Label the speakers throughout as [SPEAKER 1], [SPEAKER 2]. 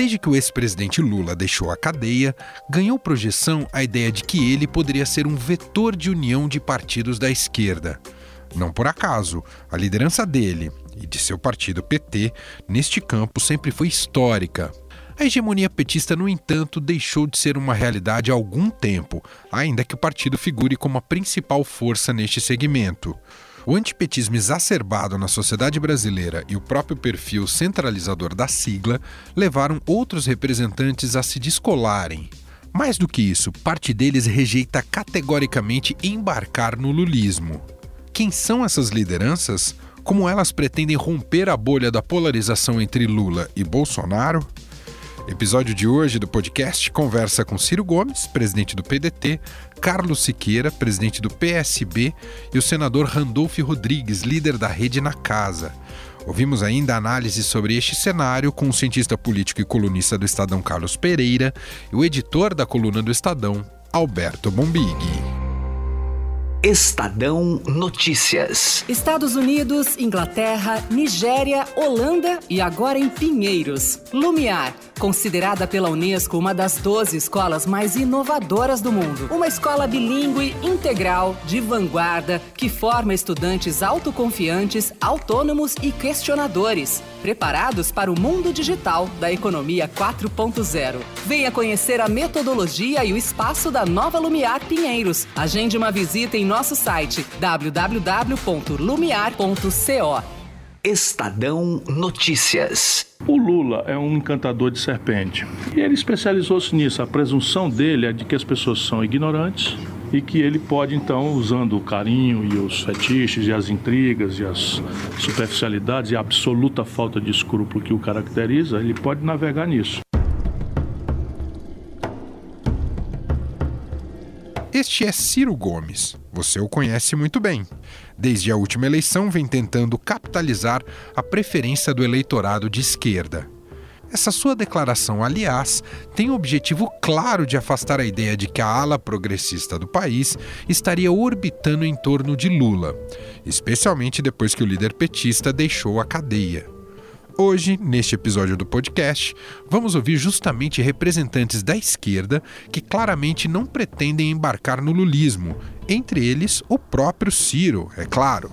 [SPEAKER 1] Desde que o ex-presidente Lula deixou a cadeia, ganhou projeção a ideia de que ele poderia ser um vetor de união de partidos da esquerda. Não por acaso, a liderança dele e de seu partido PT neste campo sempre foi histórica. A hegemonia petista, no entanto, deixou de ser uma realidade há algum tempo, ainda que o partido figure como a principal força neste segmento. O antipetismo exacerbado na sociedade brasileira e o próprio perfil centralizador da sigla levaram outros representantes a se descolarem. Mais do que isso, parte deles rejeita categoricamente embarcar no lulismo. Quem são essas lideranças? Como elas pretendem romper a bolha da polarização entre Lula e Bolsonaro? Episódio de hoje do podcast conversa com Ciro Gomes, presidente do PDT, Carlos Siqueira, presidente do PSB, e o senador Randolph Rodrigues, líder da Rede na Casa. Ouvimos ainda análise sobre este cenário com o cientista político e colunista do Estadão Carlos Pereira e o editor da coluna do Estadão, Alberto Bombig.
[SPEAKER 2] Estadão Notícias.
[SPEAKER 3] Estados Unidos, Inglaterra, Nigéria, Holanda e agora em Pinheiros. Lumiar, considerada pela Unesco uma das 12 escolas mais inovadoras do mundo. Uma escola bilíngue, integral, de vanguarda, que forma estudantes autoconfiantes, autônomos e questionadores, preparados para o mundo digital da economia 4.0. Venha conhecer a metodologia e o espaço da nova Lumiar Pinheiros. Agende uma visita em nosso site www.lumiar.co.
[SPEAKER 2] Estadão Notícias.
[SPEAKER 4] O Lula é um encantador de serpente. E ele especializou-se nisso. A presunção dele é de que as pessoas são ignorantes e que ele pode, então, usando o carinho e os fetiches e as intrigas e as superficialidades e a absoluta falta de escrúpulo que o caracteriza, ele pode navegar nisso.
[SPEAKER 1] Este é Ciro Gomes. Você o conhece muito bem. Desde a última eleição, vem tentando capitalizar a preferência do eleitorado de esquerda. Essa sua declaração, aliás, tem o objetivo claro de afastar a ideia de que a ala progressista do país estaria orbitando em torno de Lula, especialmente depois que o líder petista deixou a cadeia. Hoje, neste episódio do podcast, vamos ouvir justamente representantes da esquerda que claramente não pretendem embarcar no lulismo, entre eles o próprio Ciro, é claro.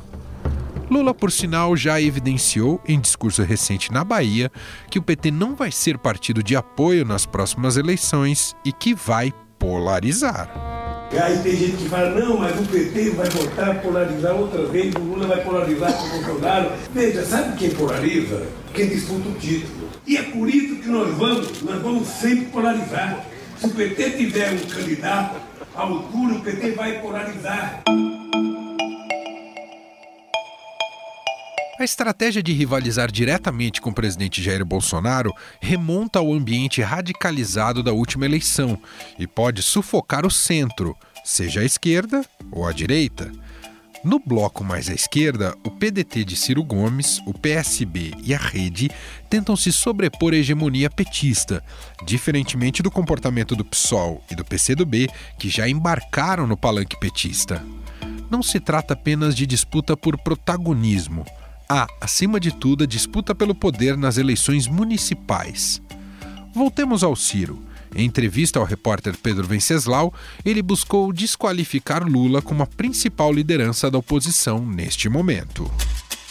[SPEAKER 1] Lula, por sinal, já evidenciou em discurso recente na Bahia que o PT não vai ser partido de apoio nas próximas eleições e que vai polarizar.
[SPEAKER 5] E aí tem gente que fala, não, mas o PT vai voltar a polarizar outra vez, o Lula vai polarizar com o Bolsonaro. Veja, sabe quem polariza? Quem disputa o título. E é por isso que nós vamos, nós vamos sempre polarizar. Se o PT tiver um candidato à altura, o PT vai polarizar.
[SPEAKER 1] A estratégia de rivalizar diretamente com o presidente Jair Bolsonaro remonta ao ambiente radicalizado da última eleição e pode sufocar o centro, seja a esquerda ou a direita. No bloco mais à esquerda, o PDT de Ciro Gomes, o PSB e a Rede tentam se sobrepor à hegemonia petista, diferentemente do comportamento do PSOL e do PCdoB, que já embarcaram no palanque petista. Não se trata apenas de disputa por protagonismo há, acima de tudo, a disputa pelo poder nas eleições municipais. Voltemos ao Ciro. Em entrevista ao repórter Pedro Venceslau, ele buscou desqualificar Lula como a principal liderança da oposição neste momento.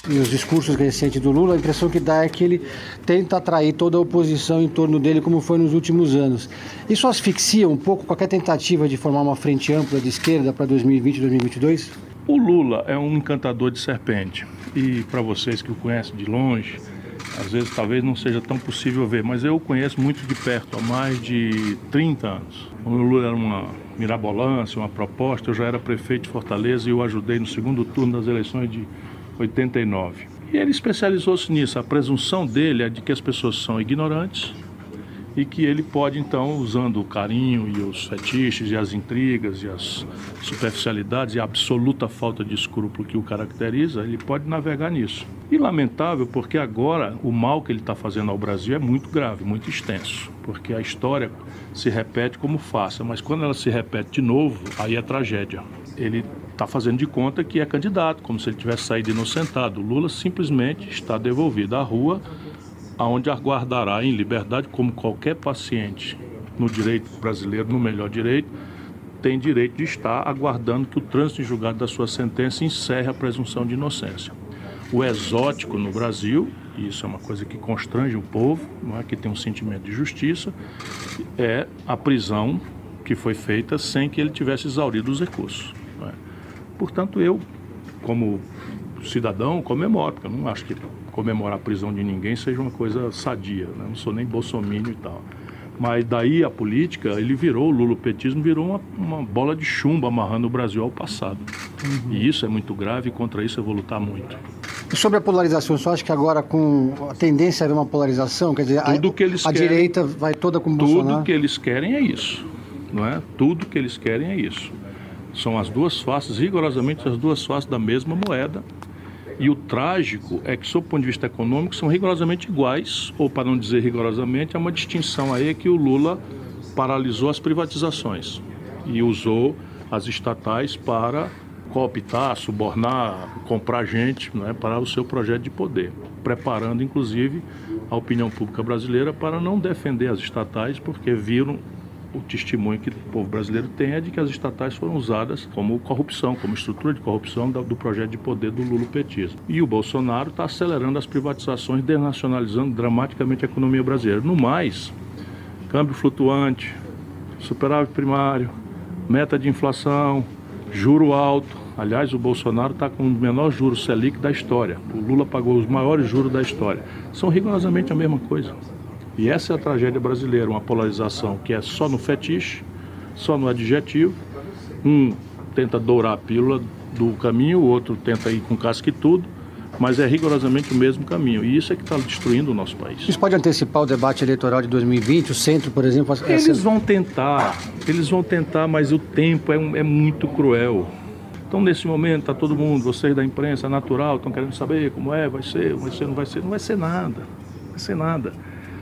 [SPEAKER 6] E os discursos recentes do Lula, a impressão que dá é que ele tenta atrair toda a oposição em torno dele, como foi nos últimos anos. Isso asfixia um pouco qualquer tentativa de formar uma frente ampla de esquerda para 2020 e 2022?
[SPEAKER 4] O Lula é um encantador de serpente. E para vocês que o conhecem de longe, às vezes talvez não seja tão possível ver, mas eu o conheço muito de perto, há mais de 30 anos. O Lula era uma mirabolância, uma proposta, eu já era prefeito de Fortaleza e o ajudei no segundo turno das eleições de 89. E ele especializou-se nisso. A presunção dele é de que as pessoas são ignorantes e que ele pode então, usando o carinho e os fetiches e as intrigas e as superficialidades e a absoluta falta de escrúpulo que o caracteriza, ele pode navegar nisso. E lamentável porque agora o mal que ele está fazendo ao Brasil é muito grave, muito extenso, porque a história se repete como faça, mas quando ela se repete de novo, aí é tragédia. Ele está fazendo de conta que é candidato, como se ele tivesse saído inocentado. Lula simplesmente está devolvido à rua aonde aguardará em liberdade, como qualquer paciente no direito brasileiro, no melhor direito, tem direito de estar aguardando que o trânsito em julgado da sua sentença encerre a presunção de inocência. O exótico no Brasil, e isso é uma coisa que constrange o povo, não é que tem um sentimento de justiça, é a prisão que foi feita sem que ele tivesse exaurido os recursos. É? Portanto, eu, como cidadão, comemoro, porque eu não acho que comemorar a prisão de ninguém seja uma coisa sadia, né? não sou nem bolsomínio e tal. Mas daí a política, ele virou, o lulopetismo virou uma, uma bola de chumbo amarrando o Brasil ao passado. Uhum. E isso é muito grave e contra isso eu vou lutar muito.
[SPEAKER 6] Sobre a polarização, você acha que agora com a tendência a haver uma polarização, quer dizer,
[SPEAKER 4] tudo a, que eles
[SPEAKER 6] a
[SPEAKER 4] querem,
[SPEAKER 6] direita vai toda com o
[SPEAKER 4] tudo
[SPEAKER 6] Bolsonaro?
[SPEAKER 4] Tudo que eles querem é isso, não é? Tudo que eles querem é isso. São as duas faces, rigorosamente as duas faces da mesma moeda. E o trágico é que, sob o ponto de vista econômico, são rigorosamente iguais, ou para não dizer rigorosamente, há uma distinção aí que o Lula paralisou as privatizações e usou as estatais para cooptar, subornar, comprar gente né, para o seu projeto de poder, preparando inclusive a opinião pública brasileira para não defender as estatais, porque viram o testemunho que o povo brasileiro tem é de que as estatais foram usadas como corrupção, como estrutura de corrupção do projeto de poder do lulopetismo. E o Bolsonaro está acelerando as privatizações, desnacionalizando dramaticamente a economia brasileira. No mais, câmbio flutuante, superávit primário, meta de inflação, juro alto. Aliás, o Bolsonaro está com o menor juro Selic da história. O Lula pagou os maiores juros da história. São rigorosamente a mesma coisa. E essa é a tragédia brasileira, uma polarização que é só no fetiche, só no adjetivo. Um tenta dourar a pílula do caminho, o outro tenta ir com casca e tudo, mas é rigorosamente o mesmo caminho. E isso é que está destruindo o nosso país.
[SPEAKER 6] Isso pode antecipar o debate eleitoral de 2020? O centro, por exemplo...
[SPEAKER 4] Eles vão tentar, eles vão tentar, mas o tempo é, é muito cruel. Então, nesse momento, está todo mundo, vocês da imprensa natural, estão querendo saber como é, vai ser, vai ser, não vai ser. Não vai ser nada. Não vai ser nada.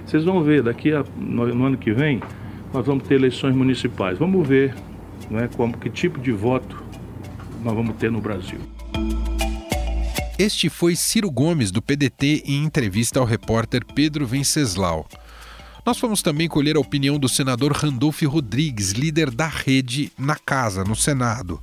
[SPEAKER 4] Vocês vão ver, daqui a, no, no, ano que vem, nós vamos ter eleições municipais. Vamos ver né, como, que tipo de voto nós vamos ter no Brasil.
[SPEAKER 1] Este foi Ciro Gomes, do PDT, em entrevista ao repórter Pedro Venceslau. Nós fomos também colher a opinião do senador Randolph Rodrigues, líder da rede na Casa, no Senado.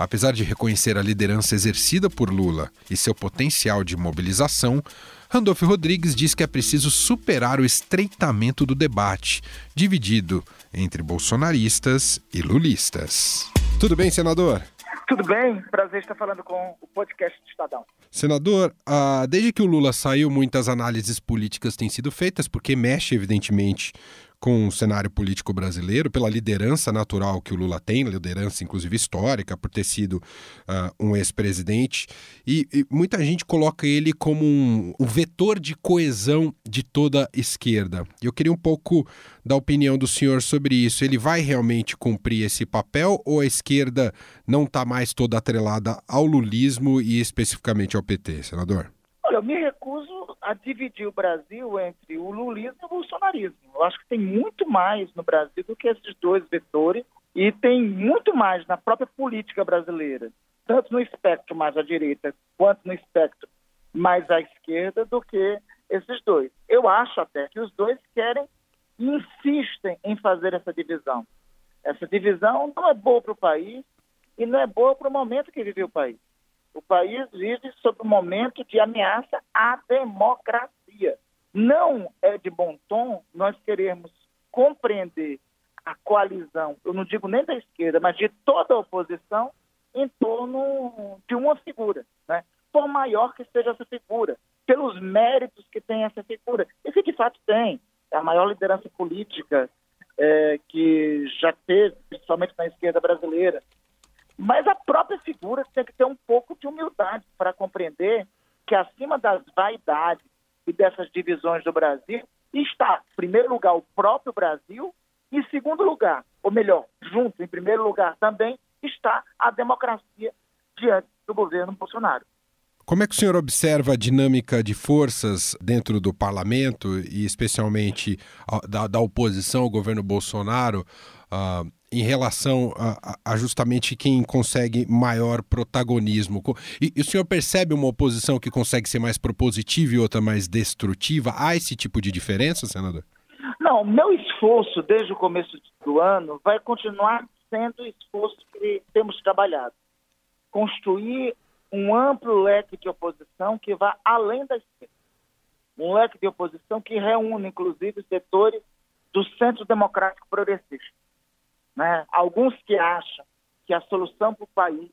[SPEAKER 1] Apesar de reconhecer a liderança exercida por Lula e seu potencial de mobilização, Randolph Rodrigues diz que é preciso superar o estreitamento do debate, dividido entre bolsonaristas e lulistas. Tudo bem, senador?
[SPEAKER 7] Tudo bem, prazer estar falando com o podcast do Estadão.
[SPEAKER 1] Senador, ah, desde que o Lula saiu, muitas análises políticas têm sido feitas, porque mexe, evidentemente, com o cenário político brasileiro, pela liderança natural que o Lula tem, liderança inclusive histórica, por ter sido uh, um ex-presidente, e, e, muita gente coloca ele como um, um, vetor de coesão de toda a esquerda. Eu queria um pouco da opinião do senhor sobre isso. Ele vai realmente cumprir esse papel ou a esquerda não está mais toda atrelada ao lulismo e especificamente ao PT, senador?
[SPEAKER 7] Eu me recuso a dividir o Brasil entre o lulismo e o bolsonarismo. Eu acho que tem muito mais no Brasil do que esses dois vetores e tem muito mais na própria política brasileira, tanto no espectro mais à direita quanto no espectro mais à esquerda, do que esses dois. Eu acho até que os dois querem e insistem em fazer essa divisão. Essa divisão não é boa para o país e não é boa para o momento que vive o país. O país vive sob um momento de ameaça à democracia. Não é de bom tom nós queremos compreender a coalizão, eu não digo nem da esquerda, mas de toda a oposição, em torno de uma figura, né? por maior que seja essa figura, pelos méritos que tem essa figura, e que de fato tem, é a maior liderança política é, que já teve, principalmente na esquerda brasileira, mas a própria figura tem que ter um pouco de humildade para compreender que acima das vaidades e dessas divisões do Brasil está, em primeiro lugar, o próprio Brasil e, em segundo lugar, ou melhor, junto, em primeiro lugar também, está a democracia diante do governo Bolsonaro.
[SPEAKER 1] Como é que o senhor observa a dinâmica de forças dentro do parlamento e especialmente da, da oposição ao governo Bolsonaro uh, em relação a, a, justamente quem consegue maior protagonismo. E, e, o senhor percebe uma oposição que consegue ser mais propositiva e outra mais destrutiva? Há esse tipo de diferença, senador?
[SPEAKER 7] Não, meu esforço desde o começo do ano vai continuar sendo o esforço que temos trabalhado. Construir um amplo leque de oposição que vá além da esquerda. Um leque de oposição que reúne, inclusive, setores do centro democrático progressista. Né? Alguns que acham que a solução para o país,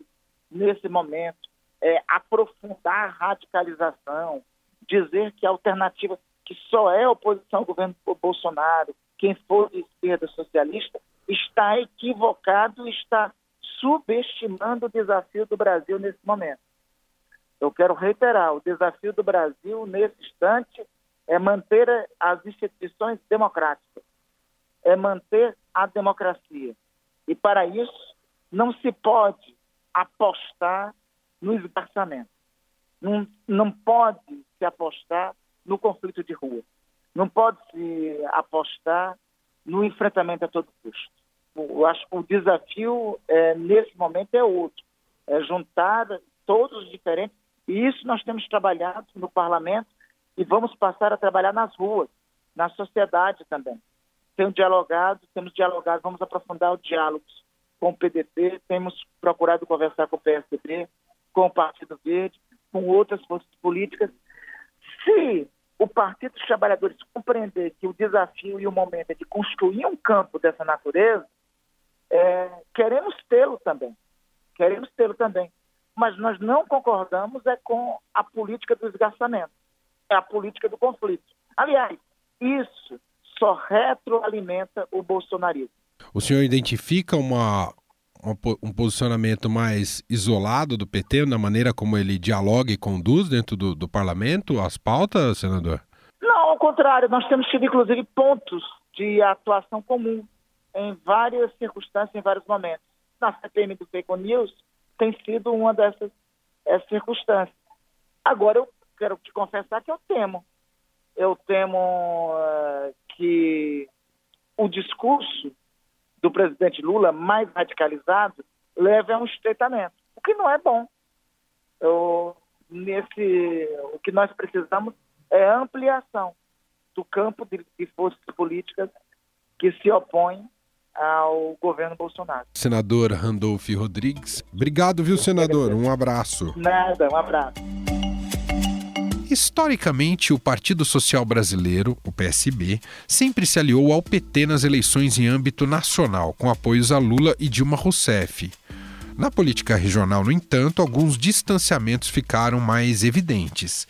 [SPEAKER 7] nesse momento, é aprofundar a radicalização, dizer que a alternativa, que só é oposição ao governo Bolsonaro, quem for de esquerda socialista, está equivocado, está subestimando o desafio do Brasil nesse momento. Eu quero reiterar: o desafio do Brasil, nesse instante, é manter as instituições democráticas, é manter a democracia. E, para isso, não se pode apostar no esgarçamento. Não, não pode se apostar no conflito de rua. Não pode se apostar no enfrentamento a todo custo. Eu acho que o desafio, é, nesse momento, é outro. É juntar todos os diferentes e isso nós temos trabalhado no parlamento e vamos passar a trabalhar nas ruas, na sociedade também. Temos dialogado, temos dialogado, vamos aprofundar o diálogo com o PDT, temos procurado conversar com o PSDB, com o Partido Verde, com outras forças políticas. Se o Partido dos Trabalhadores compreender que o desafio e o momento é de construir um campo dessa natureza, é, queremos tê-lo também. Queremos tê-lo também mas nós não concordamos é com a política do esgarçamento, é a política do conflito. Aliás, isso só retroalimenta o bolsonarismo.
[SPEAKER 1] O senhor identifica uma, uma, um posicionamento mais isolado do PT na maneira como ele dialoga e conduz dentro do, do parlamento as pautas, senador?
[SPEAKER 7] Não, ao contrário, nós temos tido inclusive pontos de atuação comum em várias circunstâncias, em vários momentos. Na CPM do Fake News, tem sido uma dessas é, circunstâncias. Agora, eu quero te confessar que eu temo. Eu temo uh, que o discurso do presidente Lula, mais radicalizado, leve a um estreitamento, o que não é bom. Eu, nesse, o que nós precisamos é ampliação do campo de, de forças políticas que se opõem ao governo Bolsonaro.
[SPEAKER 1] Senador Randolph Rodrigues, obrigado, viu, senador? Um abraço.
[SPEAKER 7] Nada, um abraço.
[SPEAKER 1] Historicamente, o Partido Social Brasileiro, o PSB, sempre se aliou ao PT nas eleições em âmbito nacional, com apoios a Lula e Dilma Rousseff. Na política regional, no entanto, alguns distanciamentos ficaram mais evidentes.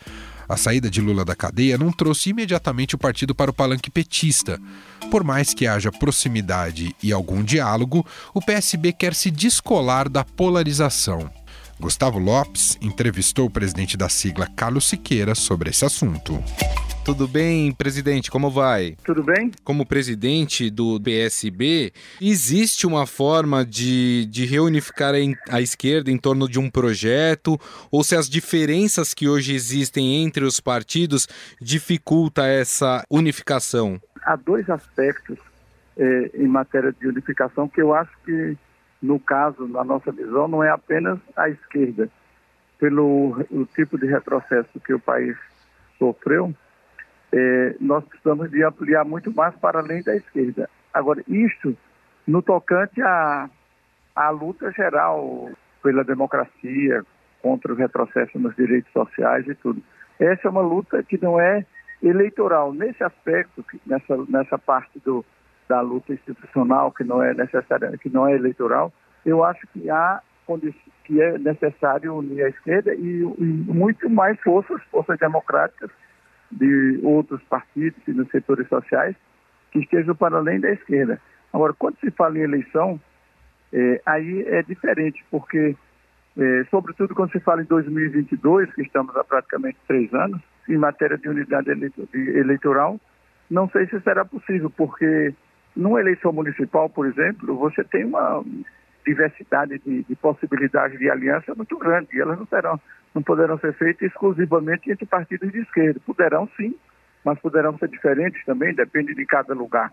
[SPEAKER 1] A saída de Lula da cadeia não trouxe imediatamente o partido para o palanque petista. Por mais que haja proximidade e algum diálogo, o PSB quer se descolar da polarização. Gustavo Lopes entrevistou o presidente da sigla Carlos Siqueira sobre esse assunto.
[SPEAKER 8] Tudo bem, presidente? Como vai?
[SPEAKER 9] Tudo bem.
[SPEAKER 8] Como presidente do PSB, existe uma forma de, de reunificar a esquerda em torno de um projeto? Ou se as diferenças que hoje existem entre os partidos dificulta essa unificação?
[SPEAKER 9] Há dois aspectos eh, em matéria de unificação que eu acho que, no caso, na nossa visão, não é apenas a esquerda. Pelo o tipo de retrocesso que o país sofreu, é, nós precisamos de ampliar muito mais para além da esquerda. Agora, isto no tocante à, à luta geral pela democracia, contra o retrocesso nos direitos sociais e tudo. Essa é uma luta que não é eleitoral. Nesse aspecto, nessa, nessa parte do, da luta institucional, que não é necessária, que não é eleitoral, eu acho que há que é necessário unir a esquerda e, e muito mais forças, forças democráticas, de outros partidos e nos setores sociais que estejam para além da esquerda. Agora, quando se fala em eleição, é, aí é diferente, porque, é, sobretudo quando se fala em 2022, que estamos há praticamente três anos, em matéria de unidade eleitoral, não sei se será possível, porque numa eleição municipal, por exemplo, você tem uma diversidade de, de possibilidades de aliança muito grande, e elas não não poderão ser feitas exclusivamente entre partidos de esquerda. Poderão sim, mas poderão ser diferentes também, depende de cada lugar.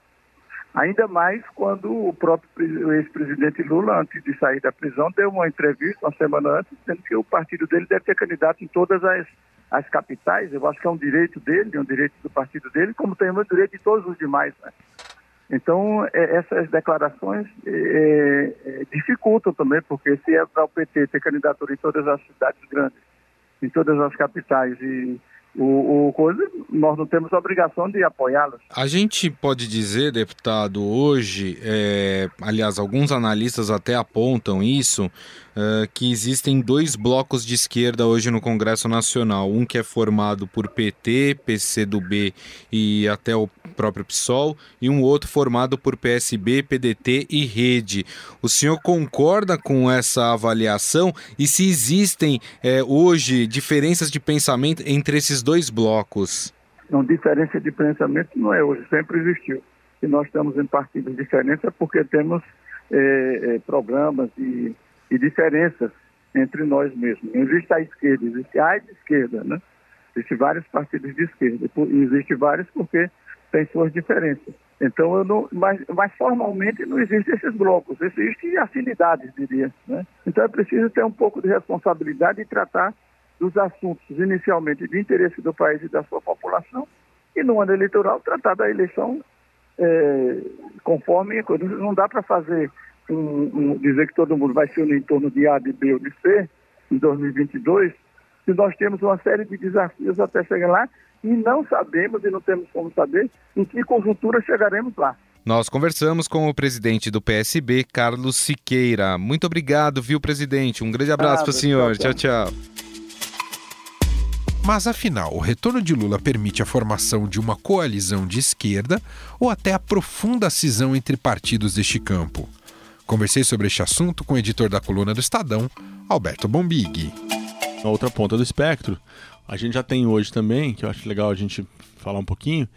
[SPEAKER 9] Ainda mais quando o próprio ex-presidente Lula, antes de sair da prisão, deu uma entrevista uma semana antes, dizendo que o partido dele deve ter candidato em todas as, as capitais. Eu acho que é um direito dele, é um direito do partido dele, como tem o direito de todos os demais. Né? Então, é, essas declarações é, é, dificultam também, porque se é para o PT ter candidatura em todas as cidades grandes, em todas as capitais e o, o coisa, nós não temos a obrigação de apoiá-las.
[SPEAKER 8] A gente pode dizer, deputado, hoje, é, aliás, alguns analistas até apontam isso, é, que existem dois blocos de esquerda hoje no Congresso Nacional. Um que é formado por PT, PCdoB e até o próprio PSOL, e um outro formado por PSB, PDT e Rede. O senhor concorda com essa avaliação? E se existem é, hoje diferenças de pensamento entre esses dois blocos?
[SPEAKER 9] Não, diferença de pensamento não é hoje, sempre existiu. E nós estamos em partidos diferentes porque temos é, é, programas e, e, diferenças entre nós mesmos. Não existe a esquerda, existe a esquerda, né? Existem vários partidos de esquerda. E existe vários porque tem suas diferenças. Então, eu não, mas, mas formalmente não existem esses blocos, existem afinidades, diria. Né? Então, é preciso ter um pouco de responsabilidade e tratar dos assuntos inicialmente de interesse do país e da sua população, e no ano eleitoral tratar da eleição é, conforme não dá para fazer um, um, dizer que todo mundo vai se unir em torno de A, de B ou de C em 2022, se nós temos uma série de desafios até chegar lá e não sabemos e não temos como saber em que conjuntura chegaremos lá.
[SPEAKER 8] Nós conversamos com o presidente do PSB, Carlos Siqueira. Muito obrigado, viu, presidente? Um grande abraço para o senhor. Tchau, tchau.
[SPEAKER 1] Mas afinal, o retorno de Lula permite a formação de uma coalizão de esquerda ou até a profunda cisão entre partidos deste campo? Conversei sobre este assunto com o editor da coluna do Estadão, Alberto Bombig.
[SPEAKER 10] Na outra ponta do espectro, a gente já tem hoje também, que eu acho legal a gente falar um pouquinho,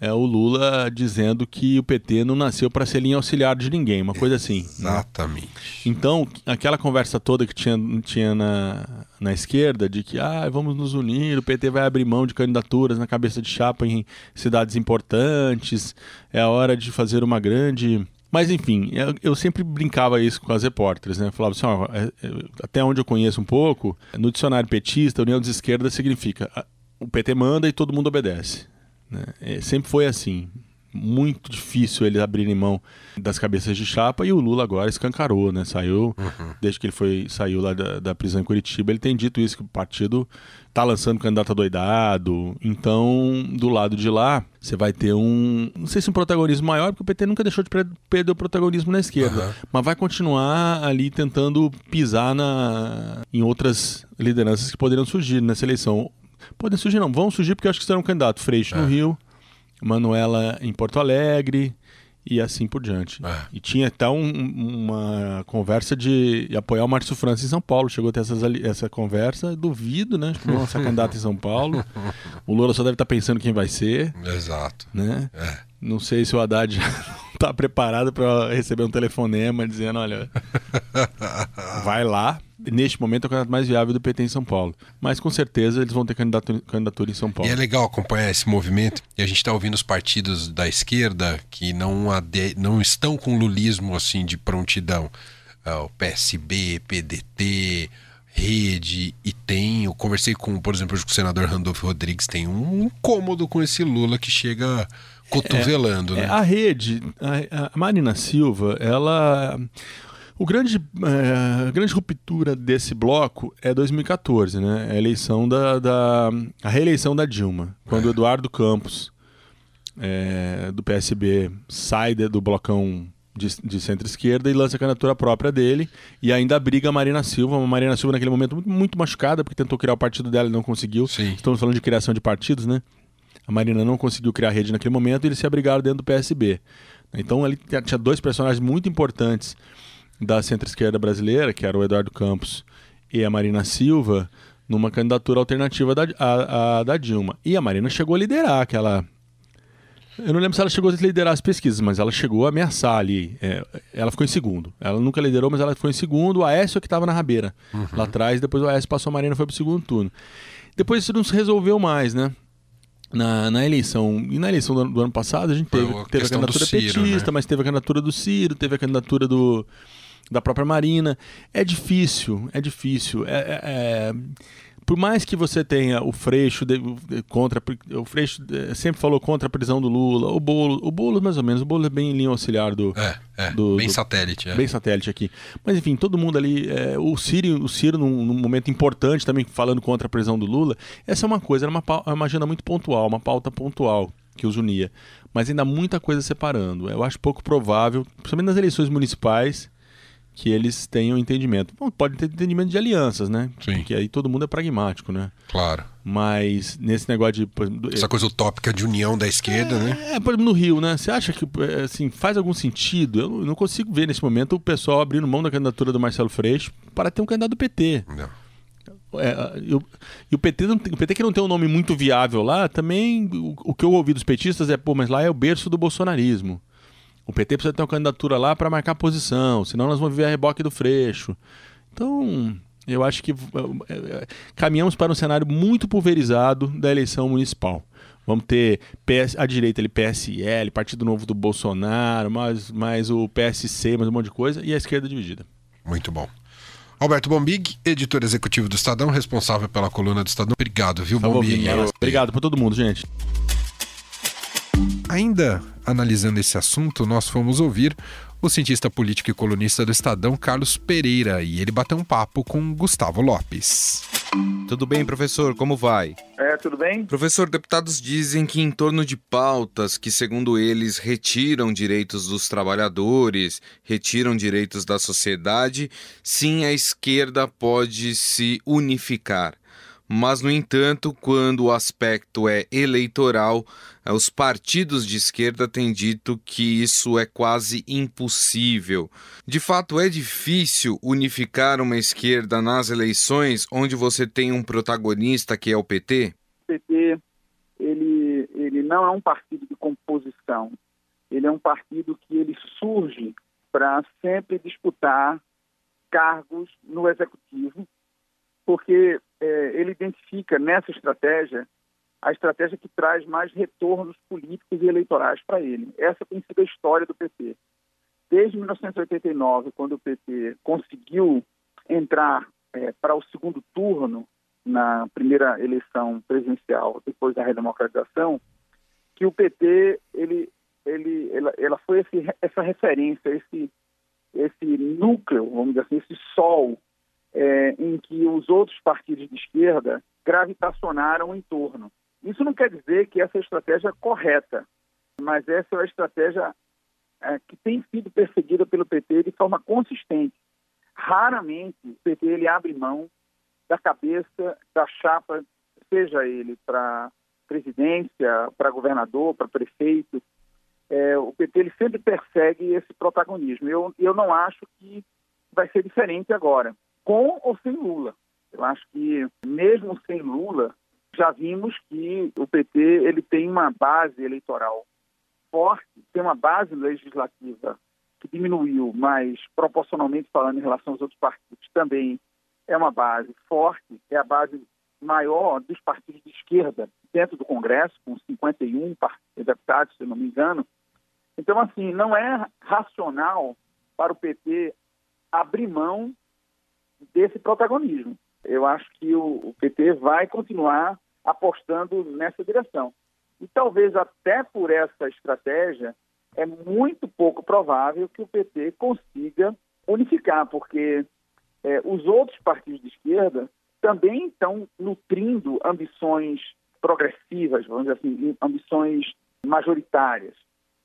[SPEAKER 10] é o Lula dizendo que o PT não nasceu para ser linha auxiliar de ninguém, uma coisa assim.
[SPEAKER 1] Né? Exatamente. Né?
[SPEAKER 10] Então, aquela conversa toda que tinha, tinha na, na esquerda, de que ah, vamos nos unir, o PT vai abrir mão de candidaturas na cabeça de chapa em cidades importantes, é a hora de fazer uma grande. Mas enfim, eu, sempre brincava isso com as repórteres, né? Eu falava assim, ó, é, é, até onde eu conheço um pouco, no dicionário petista, União de Esquerda significa o PT manda e todo mundo obedece. Né? É, sempre foi assim. Muito difícil eles abrirem mão das cabeças de chapa e o Lula agora escancarou, né? Saiu, uhum. desde que ele foi, saiu lá da, da, prisão em Curitiba, ele tem dito isso, que o partido tá lançando candidato doidado. Então, do lado de lá, você vai ter um. Não sei se um protagonismo maior, porque o PT nunca deixou de perder o protagonismo na esquerda. Uhum. Mas vai continuar ali tentando pisar na, em outras lideranças que poderiam surgir nessa eleição. Podem surgir, não. Vão surgir porque eu acho que serão um candidato. Freixo é. no Rio, Manuela em Porto Alegre e assim por diante. É. E tinha até um, uma conversa de apoiar o Márcio França em São Paulo. Chegou a ter essas, essa conversa, duvido, né? Não ser candidato em São Paulo. O Lula só deve estar pensando quem vai ser.
[SPEAKER 1] Exato.
[SPEAKER 10] Né? É. Não sei se o Haddad está preparado para receber um telefonema dizendo: olha, vai lá neste momento é o candidato mais viável do PT em São Paulo. Mas com certeza eles vão ter candidatura, candidatura em São Paulo.
[SPEAKER 1] E é legal acompanhar esse movimento. E a gente está ouvindo os partidos da esquerda que não, ade... não estão com lulismo assim de prontidão. É, o PSB, PDT, Rede, e tem. Eu conversei com, por exemplo, com o senador Randolfo Rodrigues, tem um incômodo com esse Lula que chega cotovelando,
[SPEAKER 10] é,
[SPEAKER 1] né?
[SPEAKER 10] É, a rede, a, a Marina Silva, ela o grande, é, a grande ruptura desse bloco é 2014, né? É a eleição da, da a reeleição da Dilma, quando o Eduardo Campos é, do PSB sai do blocão de, de centro-esquerda e lança a candidatura própria dele e ainda briga a Marina Silva. A Marina Silva, naquele momento, muito, muito machucada, porque tentou criar o partido dela e não conseguiu.
[SPEAKER 1] Sim.
[SPEAKER 10] Estamos falando de criação de partidos, né? A Marina não conseguiu criar a rede naquele momento e eles se abrigaram dentro do PSB. Então ali tinha dois personagens muito importantes da centro-esquerda brasileira, que era o Eduardo Campos e a Marina Silva, numa candidatura alternativa da, a, a, da Dilma. E a Marina chegou a liderar aquela. Eu não lembro se ela chegou a liderar as pesquisas, mas ela chegou a ameaçar ali. É, ela ficou em segundo. Ela nunca liderou, mas ela ficou em segundo. O Aécio que estava na rabeira. Uhum. Lá atrás, depois o Aécio passou a Marina foi para o segundo turno. Depois isso não se resolveu mais, né? na, na eleição. E na eleição do ano, do ano passado a gente teve,
[SPEAKER 1] a
[SPEAKER 10] teve a candidatura
[SPEAKER 1] Ciro,
[SPEAKER 10] petista,
[SPEAKER 1] né?
[SPEAKER 10] mas teve a candidatura do Ciro, teve a candidatura do, da própria Marina. É difícil, é difícil. É, é- é- por mais que você tenha o Freixo de- contra o Freixo eh, sempre falou contra a prisão do Lula, o Bolo, o Bolo mais ou menos, o Bolo é bem em linha auxiliar do,
[SPEAKER 1] É, é,
[SPEAKER 10] do-
[SPEAKER 1] bem
[SPEAKER 10] do-
[SPEAKER 1] satélite. É.
[SPEAKER 10] bem satélite aqui. Mas enfim, todo mundo ali. é, o Ciro, o Ciro num, num momento importante também falando contra a prisão do Lula. Essa é uma coisa, era uma, uma agenda muito pontual, uma pauta pontual que os unia. Mas ainda há muita coisa separando. Eu acho pouco provável, principalmente nas eleições municipais, que eles tenham entendimento. Bom, pode ter entendimento de alianças, né?
[SPEAKER 1] Sim.
[SPEAKER 10] Porque aí todo mundo é pragmático, né?
[SPEAKER 1] Claro.
[SPEAKER 10] Mas nesse negócio de.
[SPEAKER 1] Essa coisa utópica de união da esquerda, né?
[SPEAKER 10] é, por exemplo, no Rio, né? Você acha que é, assim, faz algum sentido? Eu não consigo ver nesse momento o pessoal abrindo mão da candidatura do Marcelo Freixo para ter um candidato do PT.
[SPEAKER 1] Não.
[SPEAKER 10] É, e, o, e o PT, não tem- o PT que não tem um nome muito viável lá, também o, o que eu ouvi dos petistas é, pô, mas lá é o berço do bolsonarismo. O PT precisa ter uma candidatura lá para marcar posição, senão nós vamos viver a reboque do Freixo. Então, eu acho que é, é, caminhamos para um cenário muito pulverizado da eleição municipal. Vamos ter PS, a direita ali, PSL, Partido Novo do Bolsonaro, mais, mais o PSC, mais um monte de coisa, e a esquerda dividida.
[SPEAKER 1] Muito bom. Alberto Bombig, editor executivo do Estadão, responsável pela coluna do Estadão. Obrigado, viu,
[SPEAKER 10] Tá bom,
[SPEAKER 1] Bombig?
[SPEAKER 10] Obrigado por todo mundo, gente.
[SPEAKER 1] Ainda analisando esse assunto, nós fomos ouvir o cientista político e colunista do Estadão, Carlos Pereira, e ele bateu um papo com Gustavo Lopes.
[SPEAKER 8] Tudo bem, professor? Como vai?
[SPEAKER 11] É, tudo bem?
[SPEAKER 8] Professor, deputados dizem que em torno de pautas que, segundo eles, retiram direitos dos trabalhadores, retiram direitos da sociedade, sim, a esquerda pode se unificar. Mas, no entanto, quando o aspecto é eleitoral, os partidos de esquerda têm dito que isso é quase impossível. De fato, é difícil unificar uma esquerda nas eleições onde você tem um protagonista que é o PT?
[SPEAKER 11] O PT ele, ele não é um partido de composição. Ele é um partido que ele surge para sempre disputar cargos no executivo, porque eh, ele identifica nessa estratégia a estratégia que traz mais retornos políticos e eleitorais para ele. Essa tem sido a história do PT. Desde 1989, quando o PT conseguiu entrar eh, para o segundo turno na primeira eleição presidencial depois da redemocratização, que o PT ele ele ela, ela foi esse, essa referência, esse esse núcleo, vamos dizer assim, esse sol é, em que os outros partidos de esquerda gravitacionaram em torno. Isso não quer dizer que essa é estratégia correta, mas essa é a estratégia é, que tem sido perseguida pelo PT de forma consistente. Raramente o PT ele abre mão da cabeça da chapa, seja ele para presidência, para governador, para prefeito. É, o PT ele sempre persegue esse protagonismo. Eu, eu não acho que vai ser diferente agora, com ou sem Lula. Eu acho que mesmo sem Lula, já vimos que o PT ele tem uma base eleitoral forte, tem uma base legislativa que diminuiu, mas proporcionalmente falando em relação aos outros partidos também é uma base forte, é a base maior dos partidos de esquerda dentro do Congresso, com 51 deputados, se não me engano. Então, assim, não é racional para o PT abrir mão desse protagonismo. Eu acho que o PT vai continuar apostando nessa direção. E talvez até por essa estratégia, é muito pouco provável que o PT consiga unificar, porque é, os outros partidos de esquerda também estão nutrindo ambições progressivas, vamos dizer assim, ambições majoritárias,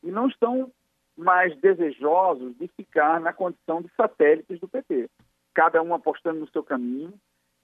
[SPEAKER 11] e não estão mais desejosos de ficar na condição de satélites do PT. Cada um apostando no seu caminho,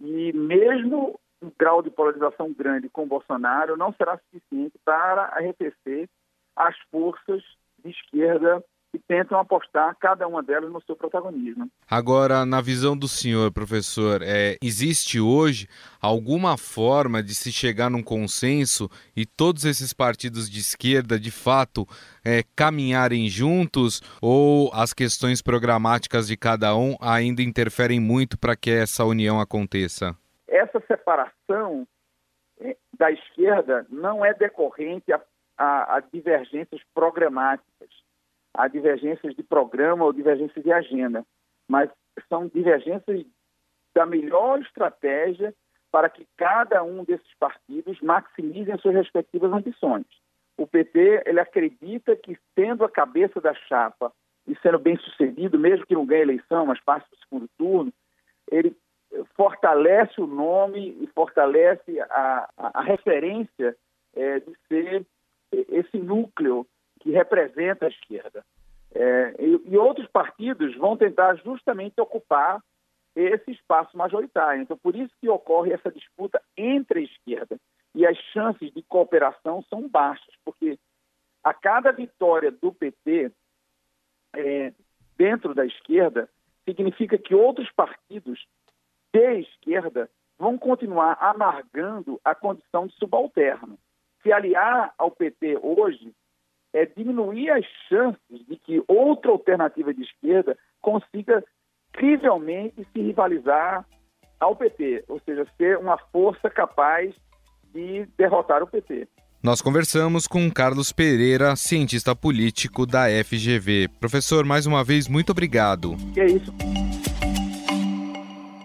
[SPEAKER 11] e mesmo um grau de polarização grande com Bolsonaro não será suficiente para arrefecer as forças de esquerda que tentam apostar cada uma delas no seu protagonismo.
[SPEAKER 8] Agora, na visão do senhor, professor, é, existe hoje alguma forma de se chegar num consenso e todos esses partidos de esquerda, de fato, é, caminharem juntos ou as questões programáticas de cada um ainda interferem muito para que essa união aconteça?
[SPEAKER 11] Essa separação eh, da esquerda não é decorrente a, a, a divergências programáticas, a divergências de programa ou divergências de agenda, mas são divergências da melhor estratégia para que cada um desses partidos maximize as suas respectivas ambições. O PT ele acredita que, tendo a cabeça da chapa e sendo bem sucedido, mesmo que não ganhe eleição, mas passe para o segundo turno, ele fortalece o nome e fortalece a, a, a referência é, de ser esse núcleo que representa a esquerda. É, e, e, outros partidos vão tentar justamente ocupar esse espaço majoritário. Então, por isso que ocorre essa disputa entre a esquerda. E as chances de cooperação são baixas, porque a cada vitória do PT é, dentro da esquerda significa que outros partidos de esquerda vão continuar amargando a condição de subalterno. Se aliar ao PT hoje é diminuir as chances de que outra alternativa de esquerda consiga crivelmente se rivalizar ao PT, ou seja, ser uma força capaz de derrotar o PT.
[SPEAKER 8] Nós conversamos com Carlos Pereira, cientista político da FGV. Professor, mais uma vez, muito obrigado.
[SPEAKER 11] Que é isso.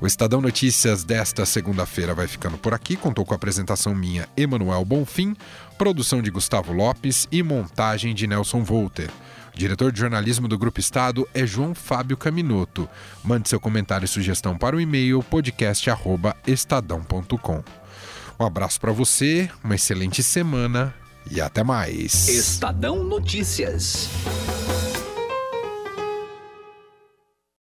[SPEAKER 1] O Estadão Notícias desta segunda-feira vai ficando por aqui. Contou com a apresentação minha, Emanuel Bonfim, produção de Gustavo Lopes e montagem de Nelson Volter. O diretor de jornalismo do Grupo Estado é João Fábio Caminoto. Mande seu comentário e sugestão para o e-mail podcast@estadão.com. Um abraço para você, uma excelente semana e até mais.
[SPEAKER 2] Estadão Notícias.